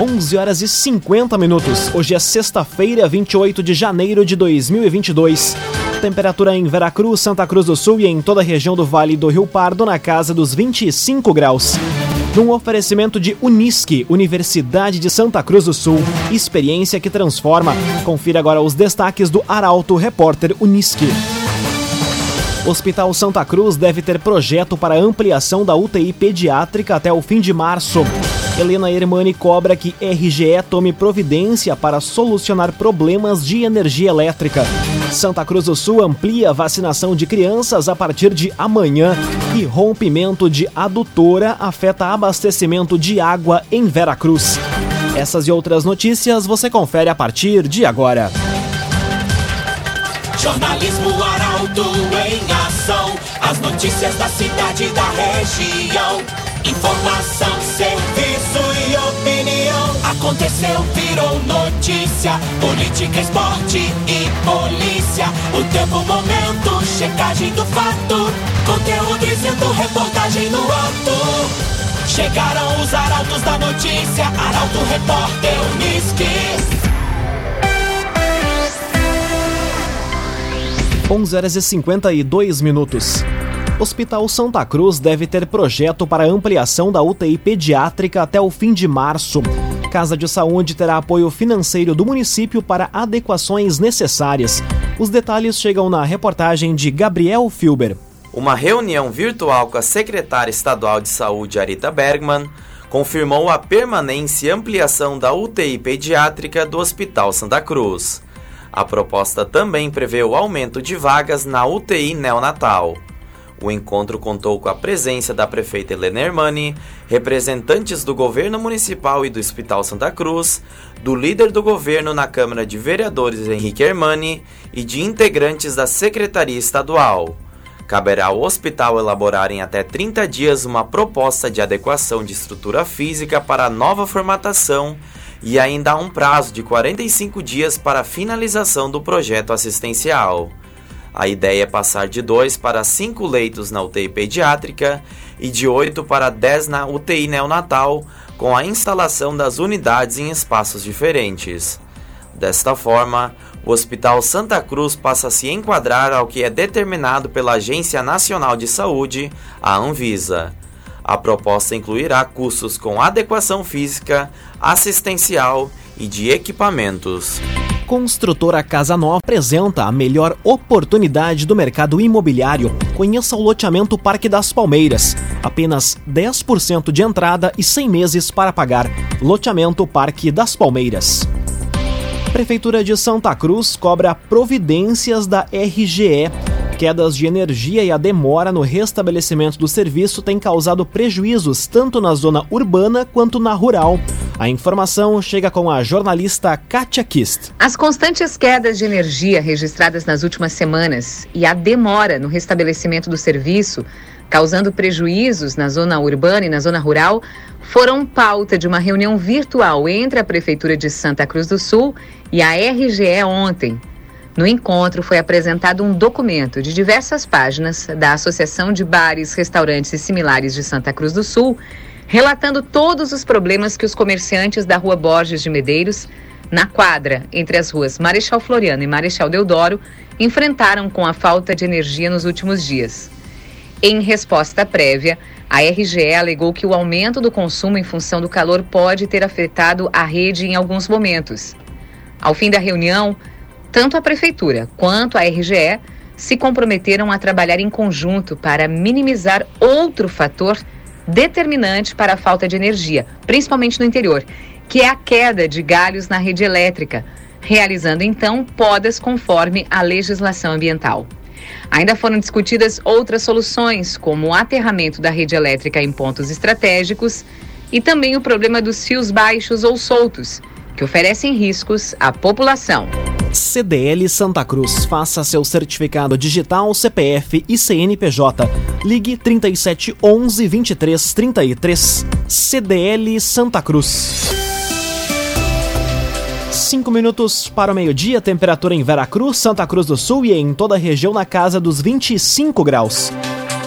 11 horas e 50 minutos. Hoje é sexta-feira, 28 de janeiro de 2022. Temperatura em Veracruz, Santa Cruz do Sul e em toda a região do Vale do Rio Pardo na casa dos 25 graus. Num oferecimento de Unisque, Universidade de Santa Cruz do Sul. Experiência que transforma. Confira agora os destaques do Arauto Repórter Unisque. Hospital Santa Cruz deve ter projeto para ampliação da UTI pediátrica até o fim de março. Helena Hermani cobra que RGE tome providência para solucionar problemas de energia elétrica. Santa Cruz do Sul amplia a vacinação de crianças a partir de amanhã e rompimento de adutora afeta abastecimento de água em Veracruz. Essas e outras notícias você confere a partir de agora. Jornalismo Arauto em ação. As notícias da cidade e da região. Informação, serviço. Aconteceu, virou notícia. Política, esporte e polícia. O tempo, momento, checagem do fato. Conteúdo dizendo, reportagem no ato. Chegaram os arautos da notícia. Arauto, repórter, Unisque. 11 horas e 52 minutos. Hospital Santa Cruz deve ter projeto para ampliação da UTI pediátrica até o fim de março. Casa de Saúde terá apoio financeiro do município para adequações necessárias. Os detalhes chegam na reportagem de Gabriel Filber. Uma reunião virtual com a secretária estadual de saúde, Arita Bergman, confirmou a permanência e ampliação da UTI pediátrica do Hospital Santa Cruz. A proposta também prevê o aumento de vagas na UTI neonatal. O encontro contou com a presença da prefeita Helena Hermani, representantes do governo municipal e do Hospital Santa Cruz, do líder do governo na Câmara de Vereadores Henrique Hermani e de integrantes da Secretaria Estadual. Caberá ao hospital elaborar em até 30 dias uma proposta de adequação de estrutura física para a nova formatação e ainda há um prazo de 45 dias para a finalização do projeto assistencial. A ideia é passar de 2 para 5 leitos na UTI pediátrica e de 8 para 10 na UTI neonatal, com a instalação das unidades em espaços diferentes. Desta forma, o Hospital Santa Cruz passa a se enquadrar ao que é determinado pela Agência Nacional de Saúde, a Anvisa. A proposta incluirá custos com adequação física, assistencial e de equipamentos. Construtora Casa Nova apresenta a melhor oportunidade do mercado imobiliário. Conheça o loteamento Parque das Palmeiras. Apenas 10% de entrada e 100 meses para pagar. Loteamento Parque das Palmeiras. Prefeitura de Santa Cruz cobra providências da RGE quedas de energia e a demora no restabelecimento do serviço têm causado prejuízos tanto na zona urbana quanto na rural. A informação chega com a jornalista Katia Kist. As constantes quedas de energia registradas nas últimas semanas e a demora no restabelecimento do serviço, causando prejuízos na zona urbana e na zona rural, foram pauta de uma reunião virtual entre a Prefeitura de Santa Cruz do Sul e a RGE ontem. No encontro foi apresentado um documento de diversas páginas da Associação de Bares, Restaurantes e Similares de Santa Cruz do Sul, relatando todos os problemas que os comerciantes da Rua Borges de Medeiros, na quadra entre as ruas Marechal Floriano e Marechal Deodoro, enfrentaram com a falta de energia nos últimos dias. Em resposta prévia, a RGE alegou que o aumento do consumo em função do calor pode ter afetado a rede em alguns momentos. Ao fim da reunião, tanto a Prefeitura quanto a RGE se comprometeram a trabalhar em conjunto para minimizar outro fator determinante para a falta de energia, principalmente no interior, que é a queda de galhos na rede elétrica, realizando então podas conforme a legislação ambiental. Ainda foram discutidas outras soluções, como o aterramento da rede elétrica em pontos estratégicos e também o problema dos fios baixos ou soltos, que oferecem riscos à população. CDL Santa Cruz. Faça seu certificado digital, CPF e CNPJ. Ligue 37 11 23 33. CDL Santa Cruz. 5 minutos para o meio-dia, temperatura em Veracruz, Santa Cruz do Sul e em toda a região na casa dos 25 graus.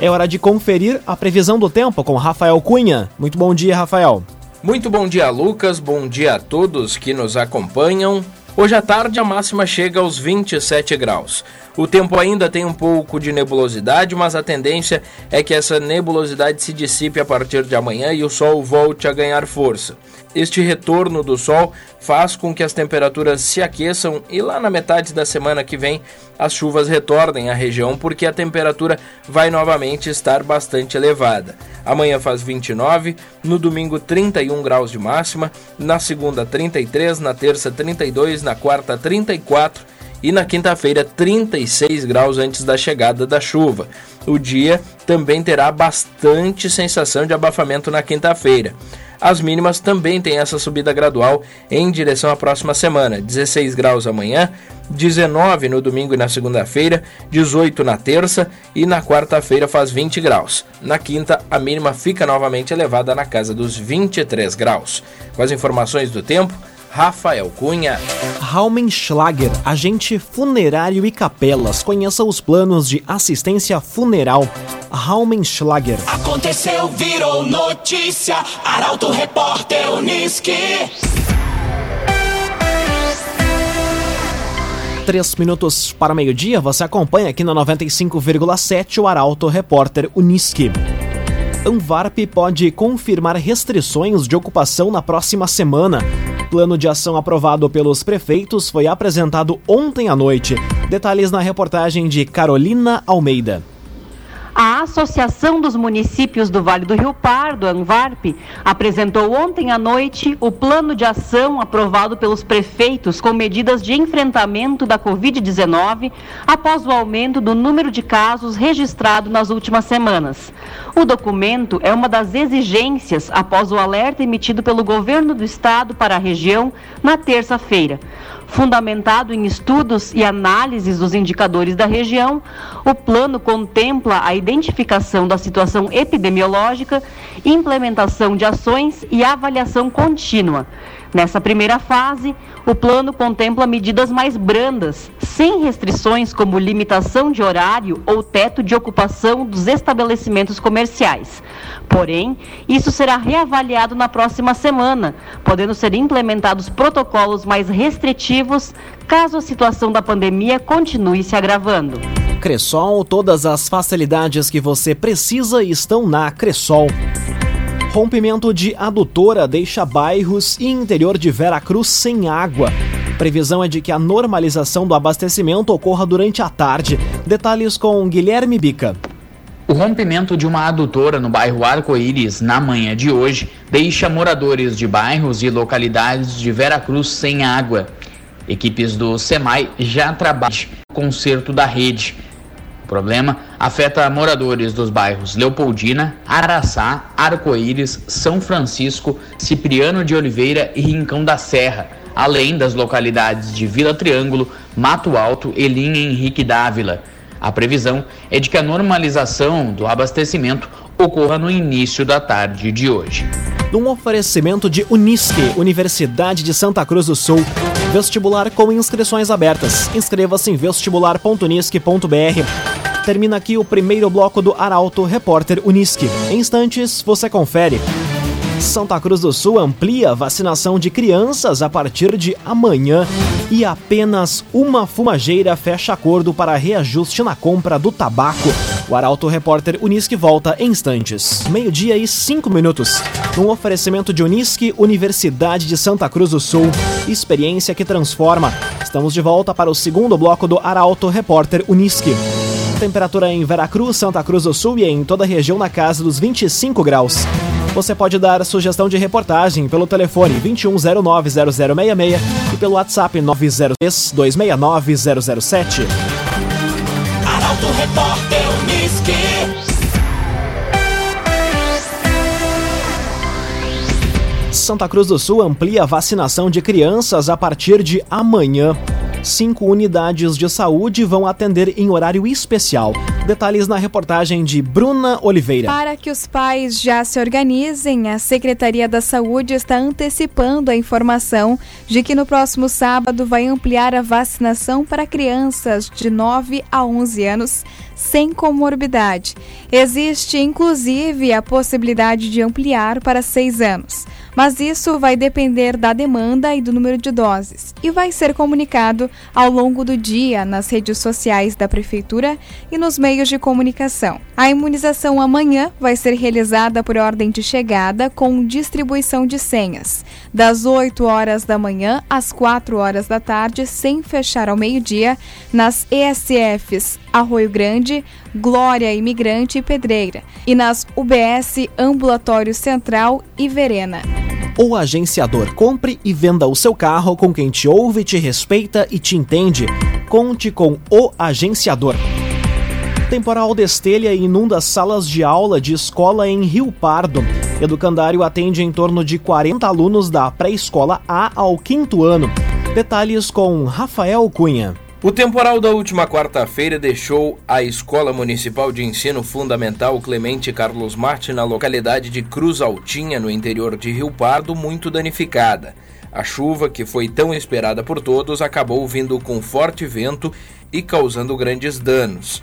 É hora de conferir a previsão do tempo com Rafael Cunha. Muito bom dia, Rafael. Muito bom dia, Lucas. Bom dia a todos que nos acompanham. Hoje à tarde a máxima chega aos 27 graus. O tempo ainda tem um pouco de nebulosidade, mas a tendência é que essa nebulosidade se dissipe a partir de amanhã e o sol volte a ganhar força. Este retorno do sol faz com que as temperaturas se aqueçam e lá na metade da semana que vem as chuvas retornem à região porque a temperatura vai novamente estar bastante elevada. Amanhã faz 29, no domingo 31 graus de máxima, na segunda 33, na terça 32, na quarta 34 e na quinta-feira 36 graus antes da chegada da chuva. O dia também terá bastante sensação de abafamento na quinta-feira. As mínimas também têm essa subida gradual em direção à próxima semana: 16 graus amanhã, 19 no domingo e na segunda-feira, 18 na terça e na quarta-feira faz 20 graus. Na quinta, a mínima fica novamente elevada na casa dos 23 graus. Com as informações do tempo, Rafael Cunha. Raumenschlager, agente funerário e capelas. Conheça os planos de assistência funeral. Raumenschlager. Aconteceu, virou notícia. Arauto Repórter Uniski. Três minutos para meio-dia, você acompanha aqui na 95,7 o Arauto Repórter Uniski. Anvarp pode confirmar restrições de ocupação na próxima semana. Plano de ação aprovado pelos prefeitos foi apresentado ontem à noite. Detalhes na reportagem de Carolina Almeida. A Associação dos Municípios do Vale do Rio Pardo, ANVARP, apresentou ontem à noite o plano de ação aprovado pelos prefeitos com medidas de enfrentamento da Covid-19 após o aumento do número de casos registrado nas últimas semanas. O documento é uma das exigências após o alerta emitido pelo governo do estado para a região na terça-feira. Fundamentado em estudos e análises dos indicadores da região, o plano contempla a identificação da situação epidemiológica, implementação de ações e avaliação contínua. Nessa primeira fase, o plano contempla medidas mais brandas, sem restrições como limitação de horário ou teto de ocupação dos estabelecimentos comerciais. Porém, isso será reavaliado na próxima semana, podendo ser implementados protocolos mais restritivos caso a situação da pandemia continue se agravando. Cressol, todas as facilidades que você precisa estão na Cressol. Rompimento de adutora deixa bairros e interior de Veracruz sem água. Previsão é de que a normalização do abastecimento ocorra durante a tarde. Detalhes com Guilherme Bica. O rompimento de uma adutora no bairro Arco-Íris na manhã de hoje deixa moradores de bairros e localidades de Veracruz sem água. Equipes do SEMAI já trabalham no conserto da rede problema afeta moradores dos bairros Leopoldina, Araçá, Arco-Íris, São Francisco, Cipriano de Oliveira e Rincão da Serra, além das localidades de Vila Triângulo, Mato Alto e Linha Henrique Dávila. A previsão é de que a normalização do abastecimento ocorra no início da tarde de hoje. Num oferecimento de Unisque, Universidade de Santa Cruz do Sul, vestibular com inscrições abertas. Inscreva-se em vestibular.unisque.br termina aqui o primeiro bloco do Arauto Repórter Uniski. Em instantes, você confere. Santa Cruz do Sul amplia a vacinação de crianças a partir de amanhã e apenas uma fumageira fecha acordo para reajuste na compra do tabaco. O Arauto Repórter Unisque volta em instantes. Meio-dia e cinco minutos. Um oferecimento de Unisque, Universidade de Santa Cruz do Sul. Experiência que transforma. Estamos de volta para o segundo bloco do Arauto Repórter Unisque. Temperatura em Veracruz, Santa Cruz do Sul e em toda a região na casa dos 25 graus. Você pode dar sugestão de reportagem pelo telefone 21090066 e pelo WhatsApp 903-269-007. Arauto Repórter Uniski. Santa Cruz do Sul amplia a vacinação de crianças a partir de amanhã. Cinco unidades de saúde vão atender em horário especial. Detalhes na reportagem de Bruna Oliveira. Para que os pais já se organizem, a Secretaria da Saúde está antecipando a informação de que no próximo sábado vai ampliar a vacinação para crianças de 9 a 11 anos sem comorbidade. Existe, inclusive, a possibilidade de ampliar para 6 anos. Mas isso vai depender da demanda e do número de doses e vai ser comunicado ao longo do dia nas redes sociais da Prefeitura e nos meios de comunicação. A imunização amanhã vai ser realizada por ordem de chegada com distribuição de senhas, das 8 horas da manhã às 4 horas da tarde, sem fechar ao meio-dia, nas ESFs Arroio Grande, Glória Imigrante e Pedreira, e nas UBS Ambulatório Central e Verena. O agenciador compre e venda o seu carro com quem te ouve, te respeita e te entende. Conte com o agenciador. Temporal destelha e inunda salas de aula de escola em Rio Pardo. Educandário atende em torno de 40 alunos da pré-escola A ao quinto ano. Detalhes com Rafael Cunha. O temporal da última quarta-feira deixou a Escola Municipal de Ensino Fundamental Clemente Carlos Marte na localidade de Cruz Altinha, no interior de Rio Pardo, muito danificada. A chuva, que foi tão esperada por todos, acabou vindo com forte vento e causando grandes danos.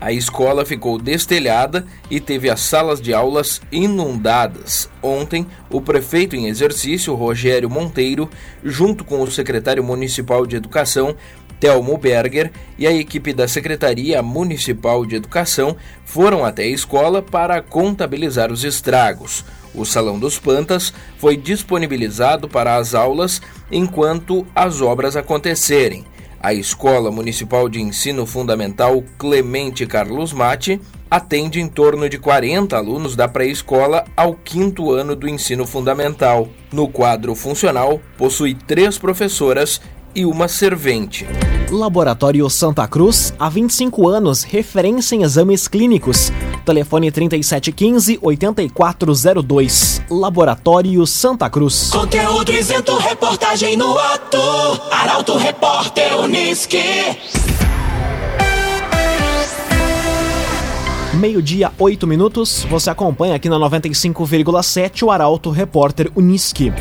A escola ficou destelhada e teve as salas de aulas inundadas. Ontem, o prefeito em exercício, Rogério Monteiro, junto com o secretário municipal de Educação, Telmo Berger e a equipe da Secretaria Municipal de Educação foram até a escola para contabilizar os estragos. O Salão dos Pantas foi disponibilizado para as aulas enquanto as obras acontecerem. A Escola Municipal de Ensino Fundamental Clemente Carlos Mate atende em torno de 40 alunos da pré-escola ao quinto ano do ensino fundamental. No quadro funcional, possui três professoras e uma servente. Laboratório Santa Cruz, há 25 anos, referência em exames clínicos. Telefone 3715-8402. Laboratório Santa Cruz. Conteúdo isento, reportagem no ato. Arauto Repórter Uniski. Meio-dia, 8 minutos. Você acompanha aqui na 95,7 o Arauto Repórter Uniski.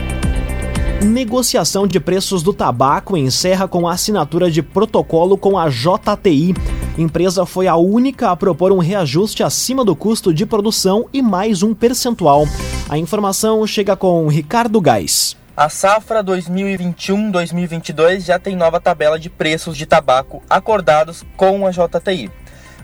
Negociação de preços do tabaco encerra com a assinatura de protocolo com a JTI. Empresa foi a única a propor um reajuste acima do custo de produção e mais um percentual. A informação chega com Ricardo Gás. A safra 2021-2022 já tem nova tabela de preços de tabaco acordados com a JTI.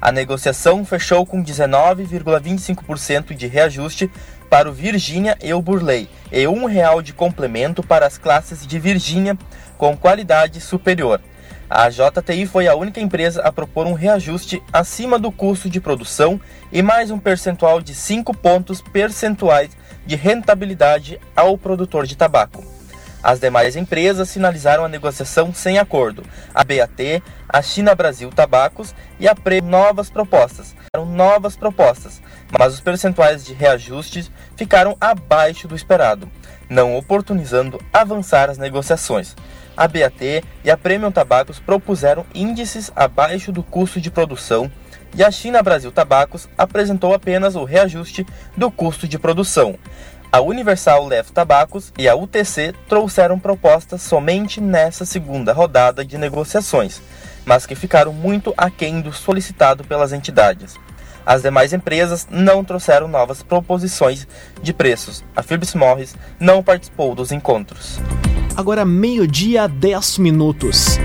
A negociação fechou com 19,25% de reajuste para o Virgínia e o Burley e um real de complemento para as classes de Virgínia com qualidade superior. A JTI foi a única empresa a propor um reajuste acima do custo de produção e mais um percentual de 5 pontos percentuais de rentabilidade ao produtor de tabaco. As demais empresas sinalizaram a negociação sem acordo. A BAT, a China Brasil Tabacos e a Pre novas propostas. Novas propostas, mas os percentuais de reajustes ficaram abaixo do esperado, não oportunizando avançar as negociações. A BAT e a Premium Tabacos propuseram índices abaixo do custo de produção e a China Brasil Tabacos apresentou apenas o reajuste do custo de produção. A Universal Leve Tabacos e a UTC trouxeram propostas somente nessa segunda rodada de negociações, mas que ficaram muito aquém do solicitado pelas entidades. As demais empresas não trouxeram novas proposições de preços. A Philips Morris não participou dos encontros. Agora, meio-dia, 10 minutos.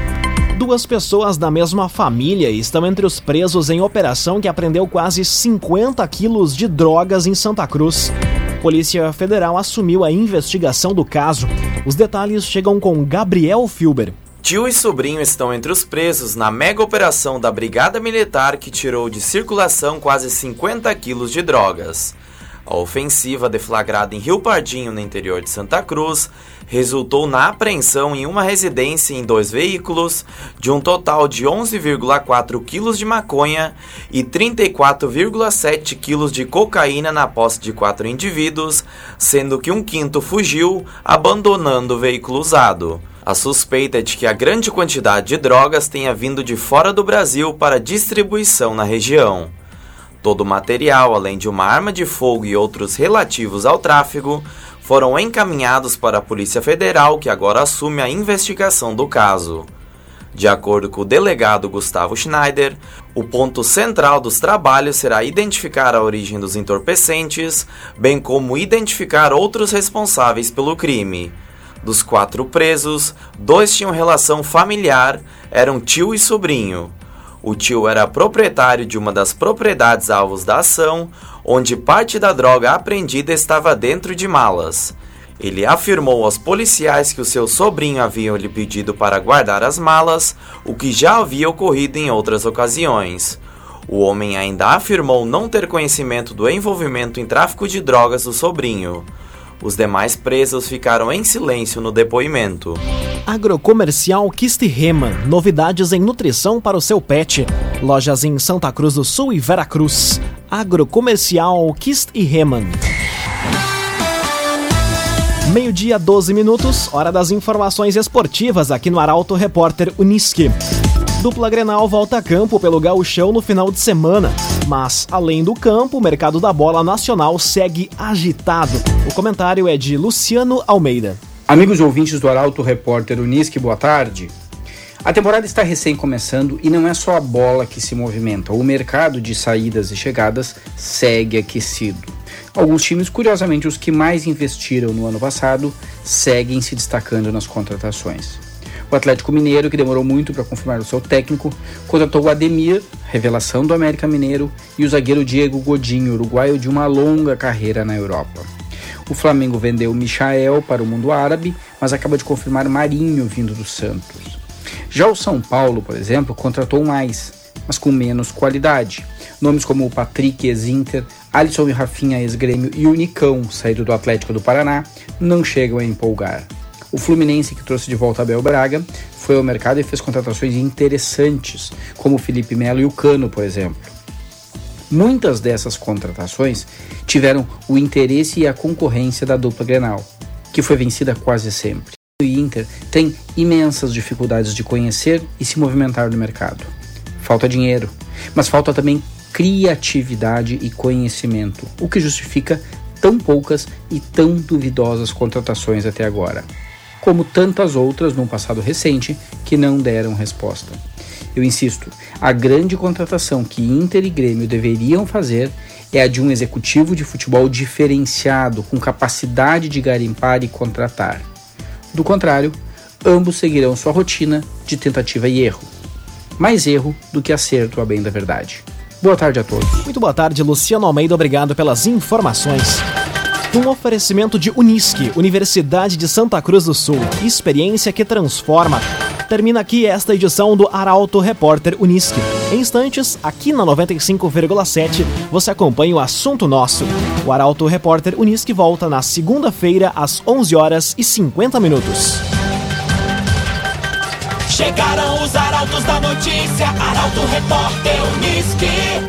Duas pessoas da mesma família estão entre os presos em operação que apreendeu quase 50 quilos de drogas em Santa Cruz. Polícia Federal assumiu a investigação do caso. Os detalhes chegam com Gabriel Filber. Tio e sobrinho estão entre os presos na mega operação da Brigada Militar que tirou de circulação quase 50 quilos de drogas. A ofensiva deflagrada em Rio Pardinho, no interior de Santa Cruz, resultou na apreensão em uma residência em dois veículos de um total de 11,4 quilos de maconha e 34,7 quilos de cocaína na posse de quatro indivíduos, sendo que um quinto fugiu, abandonando o veículo usado. A suspeita é de que a grande quantidade de drogas tenha vindo de fora do Brasil para distribuição na região. Todo o material, além de uma arma de fogo e outros relativos ao tráfego, foram encaminhados para a Polícia Federal, que agora assume a investigação do caso. De acordo com o delegado Gustavo Schneider, o ponto central dos trabalhos será identificar a origem dos entorpecentes, bem como identificar outros responsáveis pelo crime. Dos quatro presos, dois tinham relação familiar, eram tio e sobrinho. O tio era proprietário de uma das propriedades alvos da ação, onde parte da droga apreendida estava dentro de malas. Ele afirmou aos policiais que o seu sobrinho havia lhe pedido para guardar as malas, o que já havia ocorrido em outras ocasiões. O homem ainda afirmou não ter conhecimento do envolvimento em tráfico de drogas do sobrinho. Os demais presos ficaram em silêncio no depoimento. Agrocomercial Kistiheman, novidades em nutrição para o seu pet. Lojas em Santa Cruz do Sul e Veracruz. Agrocomercial Kistiheman. Meio-dia, 12 minutos, hora das informações esportivas aqui no Arauto Repórter Uniski. Dupla Grenal volta a campo pelo gauchão no final de semana. Mas, além do campo, o mercado da bola nacional segue agitado. O comentário é de Luciano Almeida. Amigos ouvintes do Arauto Repórter Uniski, boa tarde. A temporada está recém começando e não é só a bola que se movimenta. O mercado de saídas e chegadas segue aquecido. Alguns times, curiosamente os que mais investiram no ano passado, seguem se destacando nas contratações. O Atlético Mineiro, que demorou muito para confirmar o seu técnico, contratou o Ademir, revelação do América Mineiro, e o zagueiro Diego Godinho, uruguaio de uma longa carreira na Europa. O Flamengo vendeu Michael para o mundo árabe, mas acaba de confirmar Marinho vindo do Santos. Já o São Paulo, por exemplo, contratou mais, mas com menos qualidade. Nomes como o Patrick ex-Inter, Alisson e Rafinha ex-Grêmio e o Nicão, saído do Atlético do Paraná, não chegam a empolgar. O Fluminense, que trouxe de volta Abel Braga, foi ao mercado e fez contratações interessantes, como o Felipe Melo e o Cano, por exemplo. Muitas dessas contratações tiveram o interesse e a concorrência da dupla Grenal, que foi vencida quase sempre. O Inter tem imensas dificuldades de conhecer e se movimentar no mercado. Falta dinheiro, mas falta também criatividade e conhecimento, o que justifica tão poucas e tão duvidosas contratações até agora, como tantas outras num passado recente que não deram resposta. Eu insisto, a grande contratação que Inter e Grêmio deveriam fazer é a de um executivo de futebol diferenciado, com capacidade de garimpar e contratar. Do contrário, ambos seguirão sua rotina de tentativa e erro. Mais erro do que acerto, a bem da verdade. Boa tarde a todos. Muito boa tarde, Luciano Almeida. Obrigado pelas informações. Um oferecimento de Unisque, Universidade de Santa Cruz do Sul. Experiência que transforma. Termina aqui esta edição do Arauto Repórter Unisque. Em instantes, aqui na 95,7, você acompanha o assunto nosso. O Arauto Repórter Unisque volta na segunda-feira às 11 horas e 50 minutos. Chegaram os arautos da notícia, Arauto Repórter Uniski.